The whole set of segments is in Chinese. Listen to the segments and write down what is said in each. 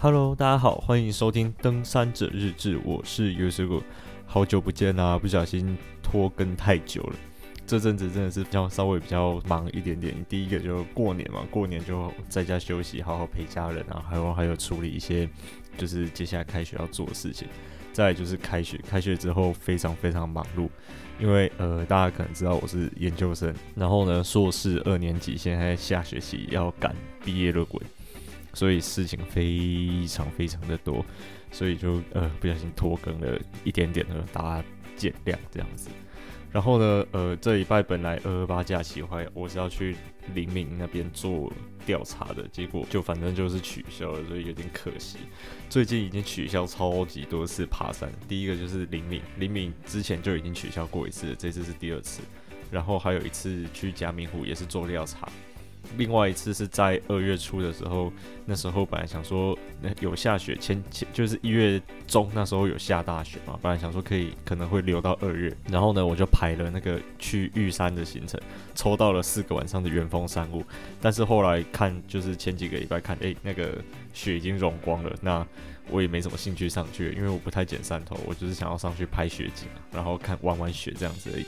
Hello，大家好，欢迎收听《登山者日志》，我是 Uzigo，好久不见啊，不小心拖更太久了。这阵子真的是比较稍微比较忙一点点。第一个就过年嘛，过年就在家休息，好好陪家人啊，还有还有处理一些就是接下来开学要做的事情。再就是开学，开学之后非常非常忙碌，因为呃大家可能知道我是研究生，然后呢硕士二年级现在下学期要赶毕业论文。所以事情非常非常的多，所以就呃不小心拖更了一点点呢，大家见谅这样子。然后呢，呃这礼拜本来二二八假期的话，我是要去林明那边做调查的，结果就反正就是取消了，所以有点可惜。最近已经取消超级多次爬山，第一个就是林明，林明之前就已经取消过一次，这次是第二次。然后还有一次去嘉明湖也是做调查。另外一次是在二月初的时候，那时候本来想说有下雪，前前就是一月中那时候有下大雪嘛，本来想说可以可能会留到二月，然后呢我就排了那个去玉山的行程，抽到了四个晚上的元丰山雾，但是后来看就是前几个礼拜看，诶、那个雪已经融光了，那我也没什么兴趣上去，因为我不太捡山头，我就是想要上去拍雪景，然后看玩玩雪这样子而已。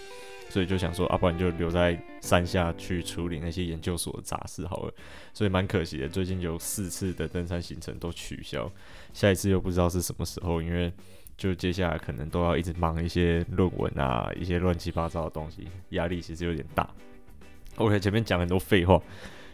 所以就想说，啊，不然就留在山下去处理那些研究所的杂事好了。所以蛮可惜的，最近有四次的登山行程都取消，下一次又不知道是什么时候，因为就接下来可能都要一直忙一些论文啊，一些乱七八糟的东西，压力其实有点大。OK，前面讲很多废话，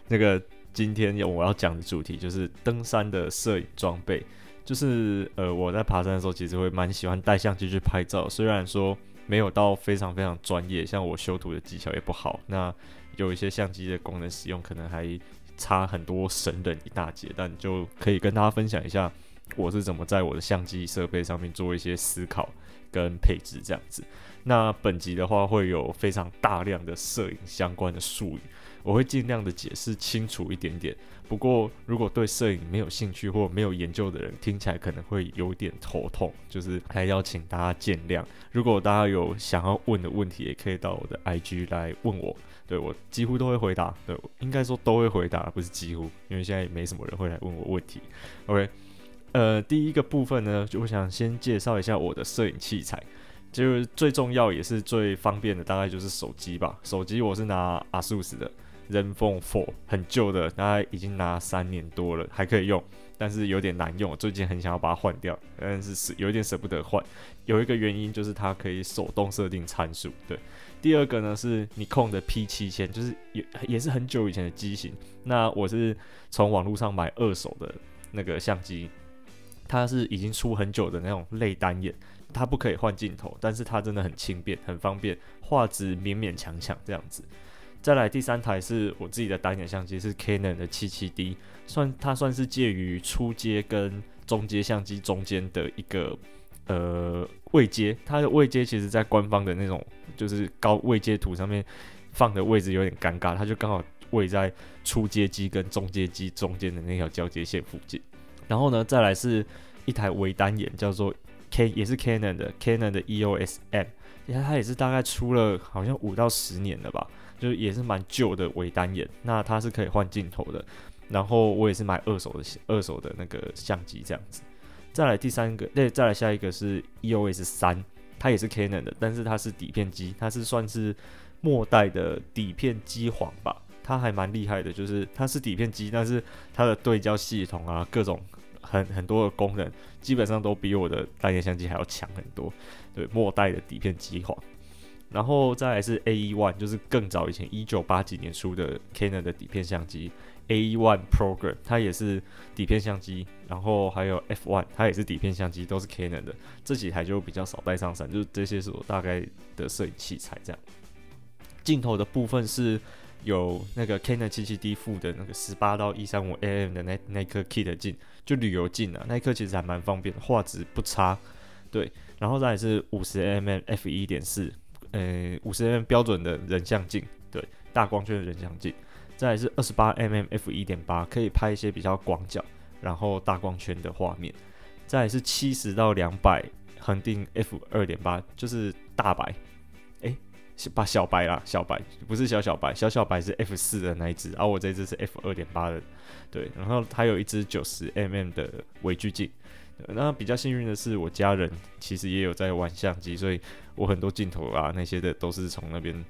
那个今天有我要讲的主题就是登山的摄影装备，就是呃我在爬山的时候其实会蛮喜欢带相机去拍照，虽然说。没有到非常非常专业，像我修图的技巧也不好，那有一些相机的功能使用可能还差很多神人一大截，但就可以跟大家分享一下我是怎么在我的相机设备上面做一些思考跟配置这样子。那本集的话会有非常大量的摄影相关的术语，我会尽量的解释清楚一点点。不过，如果对摄影没有兴趣或没有研究的人，听起来可能会有点头痛，就是还要请大家见谅。如果大家有想要问的问题，也可以到我的 IG 来问我，对，我几乎都会回答。对，应该说都会回答，不是几乎，因为现在也没什么人会来问我问题。OK，呃，第一个部分呢，就我想先介绍一下我的摄影器材，就是最重要也是最方便的，大概就是手机吧。手机我是拿 ASUS 的。ZenFone 4很旧的，大概已经拿三年多了，还可以用，但是有点难用。最近很想要把它换掉，但是是有点舍不得换。有一个原因就是它可以手动设定参数。对，第二个呢是你控的 P7000，就是也也是很久以前的机型。那我是从网络上买二手的那个相机，它是已经出很久的那种类单眼，它不可以换镜头，但是它真的很轻便，很方便，画质勉勉强强这样子。再来第三台是我自己的单眼相机，是 Canon 的 77D，算它算是介于初阶跟中阶相机中间的一个呃位阶，它的位阶其实在官方的那种就是高位阶图上面放的位置有点尴尬，它就刚好位在初阶机跟中阶机中间的那条交接线附近。然后呢，再来是一台微单眼，叫做 K 也是 Canon 的 Canon 的 EOS M，你看它也是大概出了好像五到十年了吧。就也是蛮旧的微单眼，那它是可以换镜头的。然后我也是买二手的，二手的那个相机这样子。再来第三个，对，再来下一个是 EOS 三，它也是 Canon 的，但是它是底片机，它是算是末代的底片机皇吧。它还蛮厉害的，就是它是底片机，但是它的对焦系统啊，各种很很多的功能，基本上都比我的单眼相机还要强很多。对，末代的底片机皇。然后再来是 AE One，就是更早以前一九八几年出的 Canon 的底片相机 AE One Program，它也是底片相机。然后还有 F One，它也是底片相机，都是 Canon 的。这几台就比较少带上山，就是这些是我大概的摄影器材。这样，镜头的部分是有那个 Canon 77D 附的那个十八到一三五 mm 的那那颗 kit 镜，就旅游镜啊，那颗其实还蛮方便的，画质不差。对，然后再来是五十 mm f 一点四。呃，五十 mm 标准的人像镜，对，大光圈的人像镜，再来是二十八 mm f 一点八，可以拍一些比较广角，然后大光圈的画面，再来是七十到两百恒定 f 二点八，就是大白，诶，把小白啦，小白不是小小白，小小白是 F 四的那一只，而、我这只是 F 二点八的，对，然后它有一只九十 mm 的微距镜。那比较幸运的是，我家人其实也有在玩相机，所以我很多镜头啊那些的都是从那边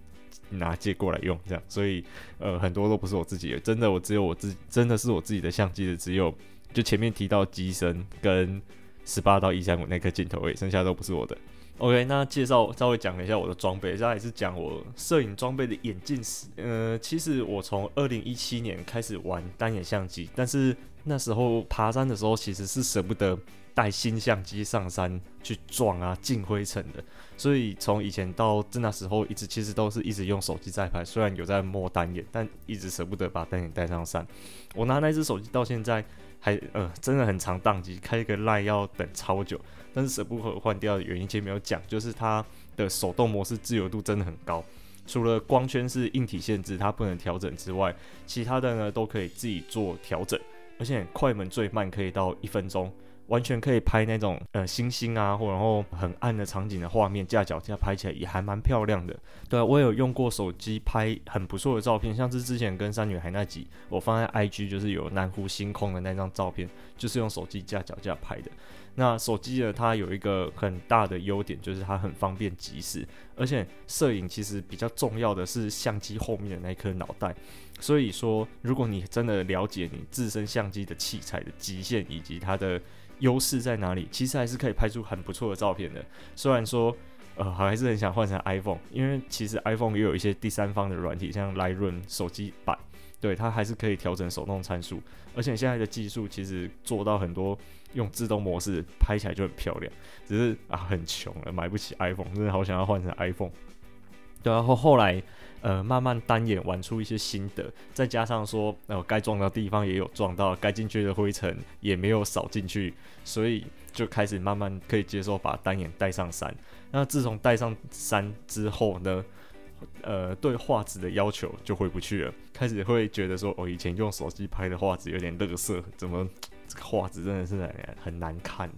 拿借过来用，这样，所以呃很多都不是我自己的，真的我只有我自真的是我自己的相机的，只有就前面提到机身跟十八到一三五那颗镜头而已，剩下都不是我的。OK，那介绍稍微讲了一下我的装备，接下来是讲我摄影装备的演进史。呃，其实我从二零一七年开始玩单眼相机，但是那时候爬山的时候其实是舍不得带新相机上山去撞啊、进灰尘的，所以从以前到那时候一直其实都是一直用手机在拍，虽然有在摸单眼，但一直舍不得把单眼带上山。我拿那支手机到现在还呃真的很常宕机，开一个赖要等超久。但是舍不得换掉的原因，前没有讲，就是它的手动模式自由度真的很高。除了光圈是硬体限制，它不能调整之外，其他的呢都可以自己做调整。而且快门最慢可以到一分钟，完全可以拍那种呃星星啊，或然后很暗的场景的画面，架脚架拍起来也还蛮漂亮的。对啊，我有用过手机拍很不错的照片，像是之前跟山女孩那集，我放在 IG 就是有南湖星空的那张照片，就是用手机架脚架拍的。那手机呢，它有一个很大的优点，就是它很方便及时，而且摄影其实比较重要的是相机后面的那颗脑袋。所以说，如果你真的了解你自身相机的器材的极限以及它的优势在哪里，其实还是可以拍出很不错的照片的。虽然说，呃，还是很想换成 iPhone，因为其实 iPhone 也有一些第三方的软体，像 Lightroom 手机版。对，它还是可以调整手动参数，而且现在的技术其实做到很多用自动模式拍起来就很漂亮，只是啊很穷了，买不起 iPhone，真的好想要换成 iPhone。对，然后后来呃慢慢单眼玩出一些心得，再加上说呃该撞的地方也有撞到，该进去的灰尘也没有扫进去，所以就开始慢慢可以接受把单眼带上山。那自从带上山之后呢，呃，对画质的要求就回不去了，开始会觉得说，我、以前用手机拍的画质有点乐色，怎么 这个画质真的是很很难看？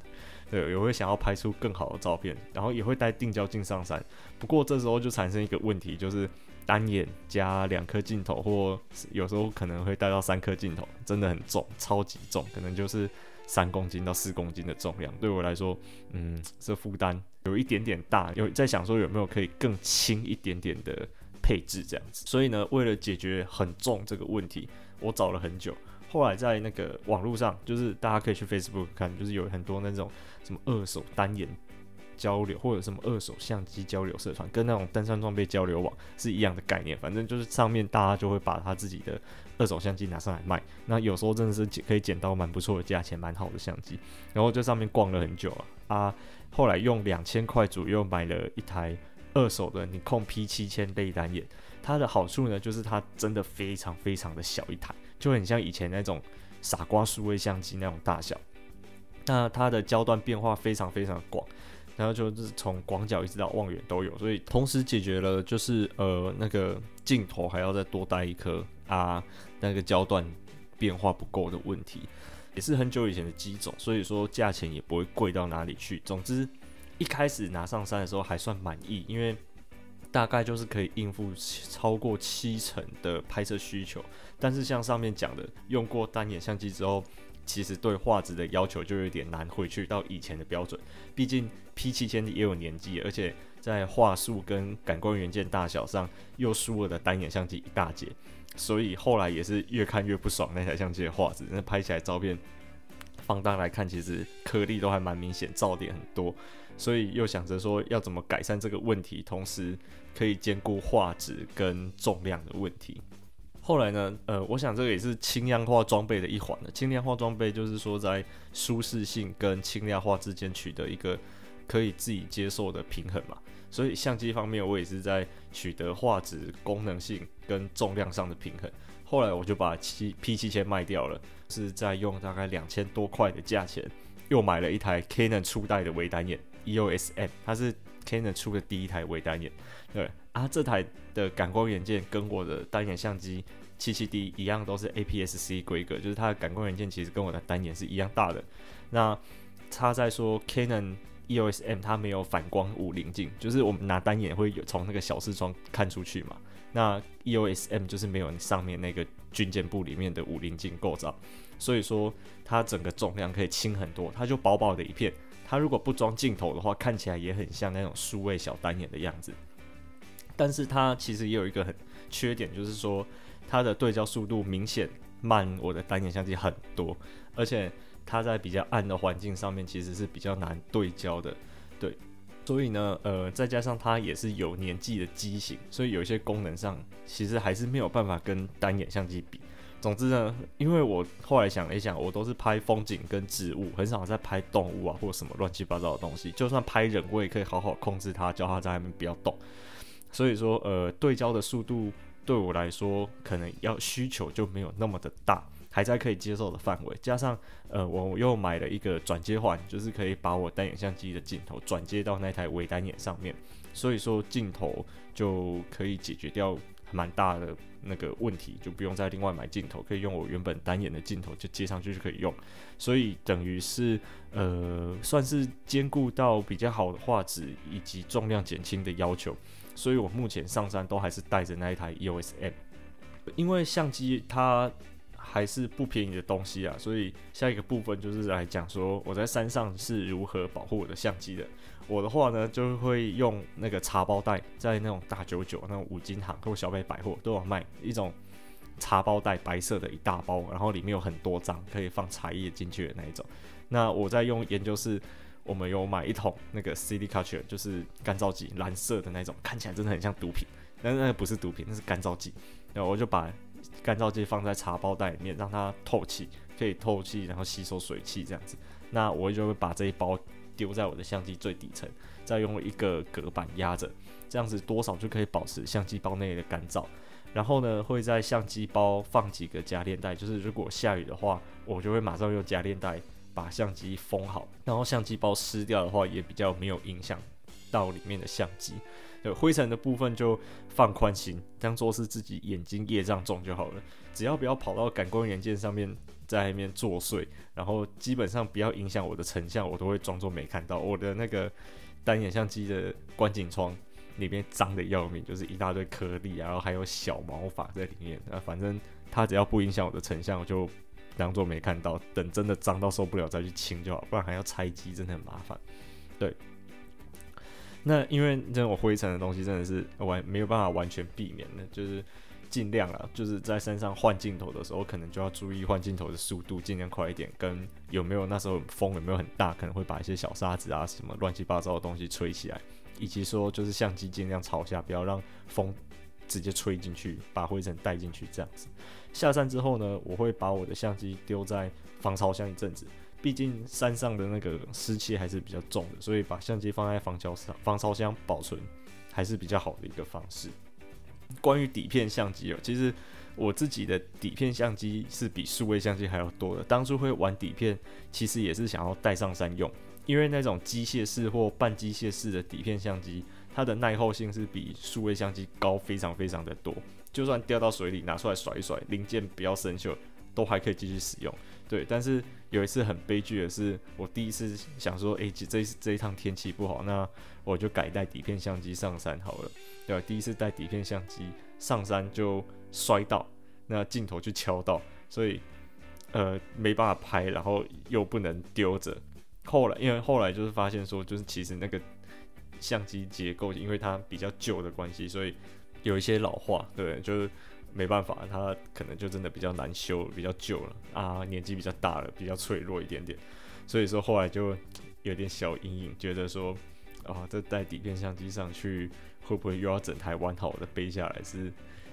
对，也会想要拍出更好的照片，然后也会带定焦镜上山。不过这时候就产生一个问题，就是单眼加两颗镜头，或有时候可能会带到三颗镜头，真的很重，超级重，可能就是三公斤到四公斤的重量，对我来说，嗯，这负担。有一点点大，有在想说有没有可以更轻一点点的配置这样子。所以呢，为了解决很重这个问题，我找了很久。后来在那个网络上，就是大家可以去 Facebook 看，就是有很多那种什么二手单眼交流，或者什么二手相机交流社团，跟那种登山装备交流网是一样的概念。反正就是上面大家就会把他自己的二手相机拿上来卖。那有时候真的是可以捡到蛮不错的价钱，蛮好的相机。然后在上面逛了很久啊啊。后来用两千块左右买了一台二手的尼康 P 七千类单眼，它的好处呢，就是它真的非常非常的小一台，就很像以前那种傻瓜数位相机那种大小。那它的焦段变化非常非常广，然后就是从广角一直到望远都有，所以同时解决了就是呃那个镜头还要再多带一颗啊，那个焦段变化不够的问题。也是很久以前的机种，所以说价钱也不会贵到哪里去。总之，一开始拿上山的时候还算满意，因为大概就是可以应付超过七成的拍摄需求。但是像上面讲的，用过单眼相机之后，其实对画质的要求就有点难回去到以前的标准。毕竟 P 七千也有年纪，而且在画素跟感光元件大小上又输了的单眼相机一大截。所以后来也是越看越不爽那台相机的画质，那拍起来照片放大来看，其实颗粒都还蛮明显，噪点很多。所以又想着说要怎么改善这个问题，同时可以兼顾画质跟重量的问题。后来呢，呃，我想这个也是轻量化装备的一环了。轻量化装备就是说在舒适性跟轻量化之间取得一个可以自己接受的平衡嘛。所以相机方面，我也是在取得画质、功能性跟重量上的平衡。后来我就把七 P 七千卖掉了，是在用大概两千多块的价钱，又买了一台 Canon 初代的微单眼 EOS M，它是 Canon 出的第一台微单眼。对啊，这台的感光元件跟我的单眼相机七七 D 一样，都是 APS-C 规格，就是它的感光元件其实跟我的单眼是一样大的。那差在说 Canon EOS M 它没有反光五棱镜，就是我们拿单眼会有从那个小视窗看出去嘛。那 EOS M 就是没有上面那个军舰部里面的五棱镜构造，所以说它整个重量可以轻很多，它就薄薄的一片。它如果不装镜头的话，看起来也很像那种数位小单眼的样子。但是它其实也有一个很缺点，就是说它的对焦速度明显慢我的单眼相机很多，而且它在比较暗的环境上面其实是比较难对焦的。对，所以呢，呃，再加上它也是有年纪的机型，所以有一些功能上其实还是没有办法跟单眼相机比。总之呢，因为我后来想了一想，我都是拍风景跟植物，很少在拍动物啊或者什么乱七八糟的东西。就算拍人，我也可以好好控制它，叫它在外面不要动。所以说，呃，对焦的速度对我来说，可能要需求就没有那么的大，还在可以接受的范围。加上，呃，我又买了一个转接环，就是可以把我单眼相机的镜头转接到那台微单眼上面，所以说镜头就可以解决掉蛮大的。那个问题就不用再另外买镜头，可以用我原本单眼的镜头就接上去就可以用，所以等于是呃算是兼顾到比较好的画质以及重量减轻的要求，所以我目前上山都还是带着那一台 EOS M，因为相机它还是不便宜的东西啊，所以下一个部分就是来讲说我在山上是如何保护我的相机的。我的话呢，就会用那个茶包袋，在那种大九九、那种五金行或小北百货都有卖一种茶包袋，白色的一大包，然后里面有很多张可以放茶叶进去的那一种。那我在用研究室，我们有买一桶那个 CD Catcher，就是干燥剂，蓝色的那种，看起来真的很像毒品，但是那个不是毒品，那是干燥剂。然后我就把干燥剂放在茶包袋里面，让它透气，可以透气，然后吸收水汽这样子。那我就会把这一包。丢在我的相机最底层，再用一个隔板压着，这样子多少就可以保持相机包内的干燥。然后呢，会在相机包放几个夹链袋，就是如果下雨的话，我就会马上用夹链袋把相机封好。然后相机包湿掉的话，也比较没有影响到里面的相机。对，灰尘的部分就放宽心，当做是自己眼睛业障重就好了。只要不要跑到感光元件上面，在那边作祟，然后基本上不要影响我的成像，我都会装作没看到。我的那个单眼相机的观景窗里面脏的要命，就是一大堆颗粒，然后还有小毛发在里面。啊，反正它只要不影响我的成像，我就当做没看到。等真的脏到受不了再去清就好，不然还要拆机，真的很麻烦。对，那因为这种灰尘的东西真的是完没有办法完全避免的，就是。尽量啊，就是在山上换镜头的时候，可能就要注意换镜头的速度，尽量快一点。跟有没有那时候风有没有很大，可能会把一些小沙子啊什么乱七八糟的东西吹起来，以及说就是相机尽量朝下，不要让风直接吹进去，把灰尘带进去这样子。下山之后呢，我会把我的相机丢在防潮箱一阵子，毕竟山上的那个湿气还是比较重的，所以把相机放在防潮箱防潮箱保存还是比较好的一个方式。关于底片相机哦，其实我自己的底片相机是比数位相机还要多的。当初会玩底片，其实也是想要带上山用，因为那种机械式或半机械式的底片相机，它的耐候性是比数位相机高非常非常的多。就算掉到水里，拿出来甩一甩，零件不要生锈，都还可以继续使用。对，但是有一次很悲剧的是，我第一次想说，诶，这这一趟天气不好，那我就改带底片相机上山好了。对吧？第一次带底片相机上山就摔到，那镜头就敲到，所以呃没办法拍，然后又不能丢着。后来因为后来就是发现说，就是其实那个相机结构，因为它比较旧的关系，所以有一些老化，对，就是没办法，它可能就真的比较难修，比较旧了啊，年纪比较大了，比较脆弱一点点，所以说后来就有点小阴影，觉得说啊，这带底片相机上去。会不会又要整台完好的背下来？是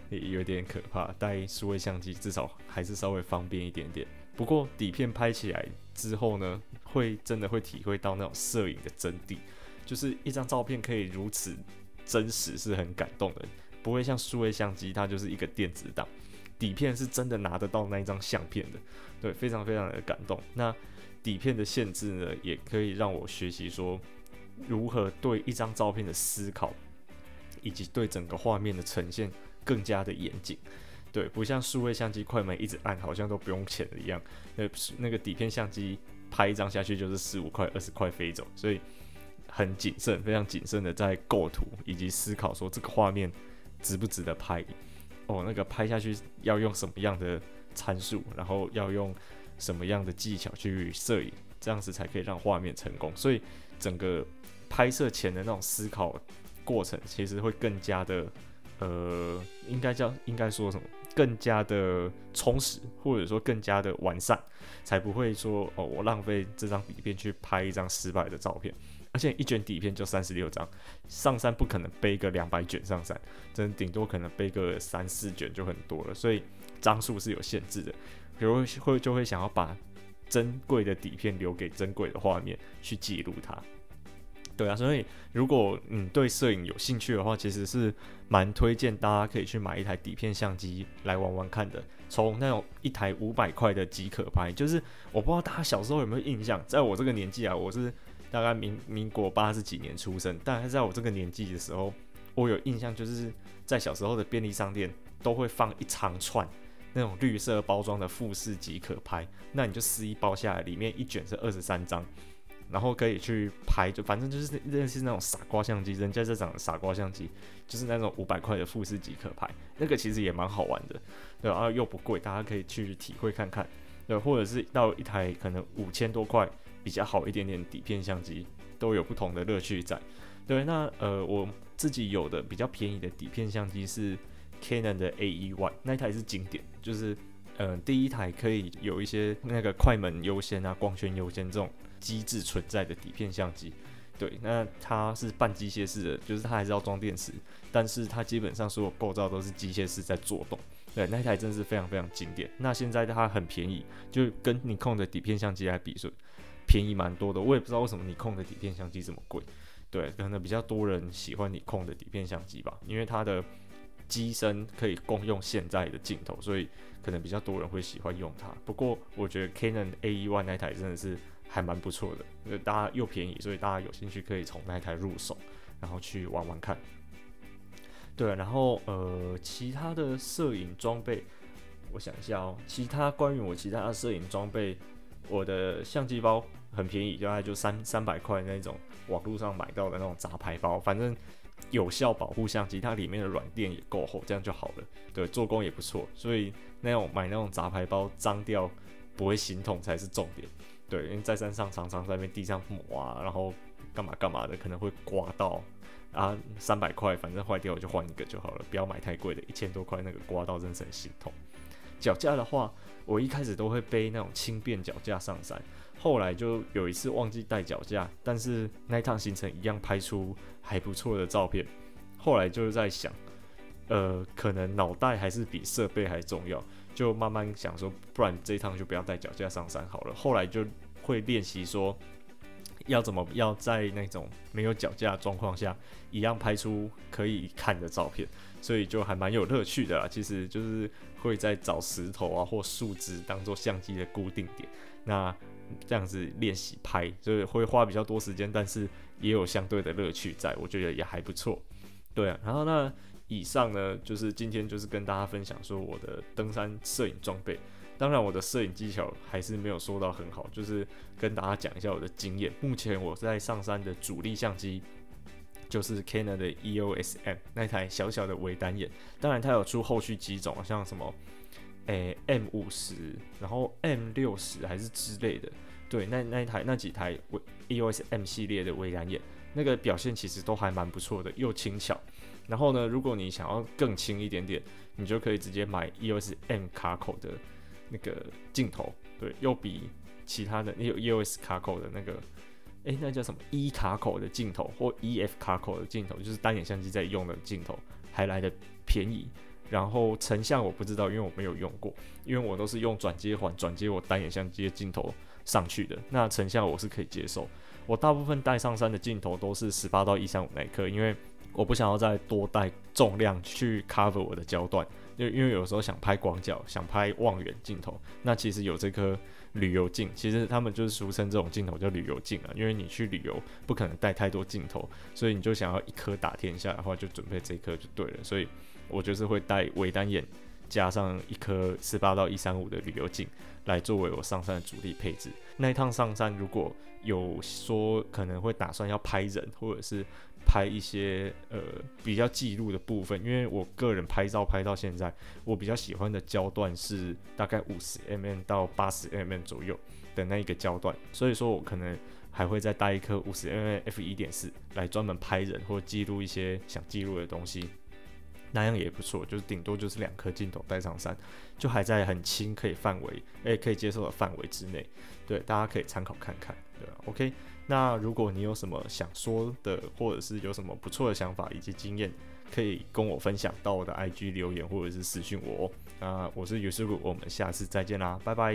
有点可怕。带数位相机至少还是稍微方便一点点。不过底片拍起来之后呢，会真的会体会到那种摄影的真谛，就是一张照片可以如此真实，是很感动的。不会像数位相机，它就是一个电子档，底片是真的拿得到那一张相片的，对，非常非常的感动。那底片的限制呢，也可以让我学习说如何对一张照片的思考。以及对整个画面的呈现更加的严谨，对，不像数位相机快门一直按，好像都不用钱的一样。那那个底片相机拍一张下去就是十五块、二十块飞走，所以很谨慎，非常谨慎的在构图以及思考说这个画面值不值得拍。哦，那个拍下去要用什么样的参数，然后要用什么样的技巧去摄影，这样子才可以让画面成功。所以整个拍摄前的那种思考过程，其实会更加的，呃，应该叫应该说什么？更加的充实，或者说更加的完善，才不会说哦，我浪费这张底片去拍一张失败的照片。而且一卷底片就三十六张，上山不可能背个两百卷上山，真顶多可能背个三四卷就很多了，所以张数是有限制的。比如会就会想要把珍贵的底片留给珍贵的画面去记录它。对啊，所以如果你对摄影有兴趣的话，其实是蛮推荐大家可以去买一台底片相机来玩玩看的。从那种一台五百块的即可拍，就是我不知道大家小时候有没有印象，在我这个年纪啊，我是。大概民民国八十几年出生，但是在我这个年纪的时候，我有印象，就是在小时候的便利商店都会放一长串那种绿色包装的富士即可拍，那你就撕一包下来，里面一卷是二十三张，然后可以去拍，就反正就是认识那种傻瓜相机，人家在讲傻瓜相机，就是那种五百块的富士即可拍，那个其实也蛮好玩的，对，然后又不贵，大家可以去体会看看，对，或者是到一台可能五千多块。比较好一点点底片相机都有不同的乐趣在，对，那呃我自己有的比较便宜的底片相机是 Canon 的 AE-1，那一台是经典，就是呃第一台可以有一些那个快门优先啊、光圈优先这种机制存在的底片相机，对，那它是半机械式的，就是它还是要装电池，但是它基本上所有构造都是机械式在做动，对，那一台真是非常非常经典。那现在它很便宜，就跟你控的底片相机来比说。便宜蛮多的，我也不知道为什么你控的底片相机这么贵。对，可能比较多人喜欢你控的底片相机吧，因为它的机身可以共用现在的镜头，所以可能比较多人会喜欢用它。不过我觉得 Canon AE-1 那台真的是还蛮不错的，因为大家又便宜，所以大家有兴趣可以从那台入手，然后去玩玩看。对，然后呃，其他的摄影装备，我想一下哦，其他关于我其他的摄影装备。我的相机包很便宜，大概就三三百块那种网络上买到的那种杂牌包，反正有效保护相机，它里面的软垫也够厚，这样就好了。对，做工也不错，所以那种买那种杂牌包脏掉不会心痛才是重点。对，因为在山上常常在那边地上抹啊，然后干嘛干嘛的，可能会刮到啊。三百块，反正坏掉我就换一个就好了，不要买太贵的，一千多块那个刮到真是很心痛。脚架的话。我一开始都会背那种轻便脚架上山，后来就有一次忘记带脚架，但是那一趟行程一样拍出还不错的照片。后来就是在想，呃，可能脑袋还是比设备还重要，就慢慢想说，不然这一趟就不要带脚架上山好了。后来就会练习说，要怎么要在那种没有脚架状况下，一样拍出可以看的照片。所以就还蛮有乐趣的啦，其实就是会在找石头啊或树枝当做相机的固定点，那这样子练习拍，所以会花比较多时间，但是也有相对的乐趣在，我觉得也还不错。对啊，然后那以上呢，就是今天就是跟大家分享说我的登山摄影装备，当然我的摄影技巧还是没有说到很好，就是跟大家讲一下我的经验。目前我在上山的主力相机。就是 Canon 的 EOS M 那台小小的微单眼，当然它有出后续几种，像什么诶 M 五十，然后 M 六十还是之类的。对，那那一台那几台 EOS M 系列的微单眼，那个表现其实都还蛮不错的，又轻巧。然后呢，如果你想要更轻一点点，你就可以直接买 EOS M 卡口的那个镜头，对，又比其他的有 EOS 卡口的那个。诶、那叫什么 E 卡口的镜头或 EF 卡口的镜头，就是单眼相机在用的镜头，还来的便宜。然后成像我不知道，因为我没有用过，因为我都是用转接环转接我单眼相机的镜头上去的。那成像我是可以接受。我大部分带上山的镜头都是十八到一三五那一颗，因为我不想要再多带重量去 cover 我的焦段，因为因为有时候想拍广角，想拍望远镜头，那其实有这颗。旅游镜，其实他们就是俗称这种镜头叫旅游镜啊，因为你去旅游不可能带太多镜头，所以你就想要一颗打天下的话，就准备这一颗就对了。所以我就是会带微单眼加上一颗十八到一三五的旅游镜来作为我上山的主力配置。那一趟上山如果有说可能会打算要拍人，或者是拍一些呃比较记录的部分，因为我个人拍照拍到现在，我比较喜欢的焦段是大概五十 mm 到八十 mm 左右的那一个焦段，所以说我可能还会再带一颗五十 mm f 一点四来专门拍人或记录一些想记录的东西。那样也不错，就是顶多就是两颗镜头带上山，就还在很轻可以范围，诶，可以接受的范围之内。对，大家可以参考看看，对吧？OK，那如果你有什么想说的，或者是有什么不错的想法以及经验，可以跟我分享到我的 IG 留言或者是私讯我。那我是尤师傅，我们下次再见啦，拜拜。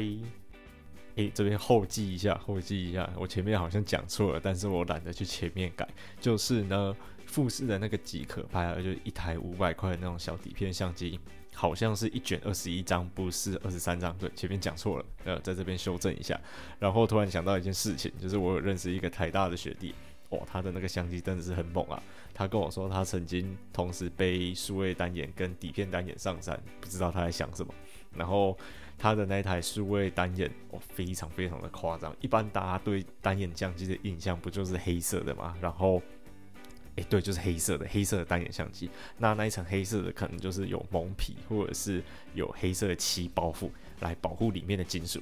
诶，这边后记一下，后记一下，我前面好像讲错了，但是我懒得去前面改，就是呢。富士的那个极可拍啊，就是一台五百块的那种小底片相机，好像是一卷二十一张，不是二十三张。对，前面讲错了，呃，在这边修正一下。然后突然想到一件事情，就是我有认识一个台大的学弟，哦，他的那个相机真的是很猛啊。他跟我说，他曾经同时背数位单眼跟底片单眼上山，不知道他在想什么。然后他的那台数位单眼，哦，非常非常的夸张。一般大家对单眼相机的印象不就是黑色的吗？然后。诶，对，就是黑色的黑色的单眼相机。那那一层黑色的可能就是有蒙皮，或者是有黑色漆包覆来保护里面的金属。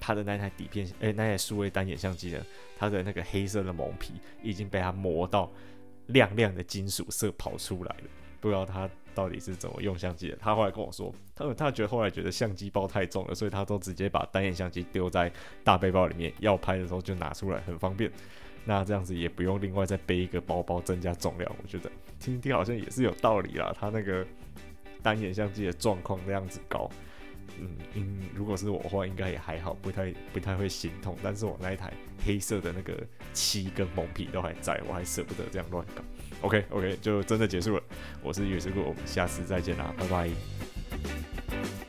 它的那台底片，诶，那台数位单眼相机呢，它的那个黑色的蒙皮已经被它磨到亮亮的金属色跑出来了。不知道他到底是怎么用相机的。他后来跟我说，他他觉得后来觉得相机包太重了，所以他都直接把单眼相机丢在大背包里面，要拍的时候就拿出来，很方便。那这样子也不用另外再背一个包包增加重量，我觉得听听好像也是有道理啦。他那个单眼相机的状况那样子高，嗯嗯，如果是我的话，应该也还好，不太不太会心痛。但是我那一台黑色的那个漆跟蒙皮都还在，我还舍不得这样乱搞。OK OK，就真的结束了。我是月师哥，我们下次再见啦，拜拜。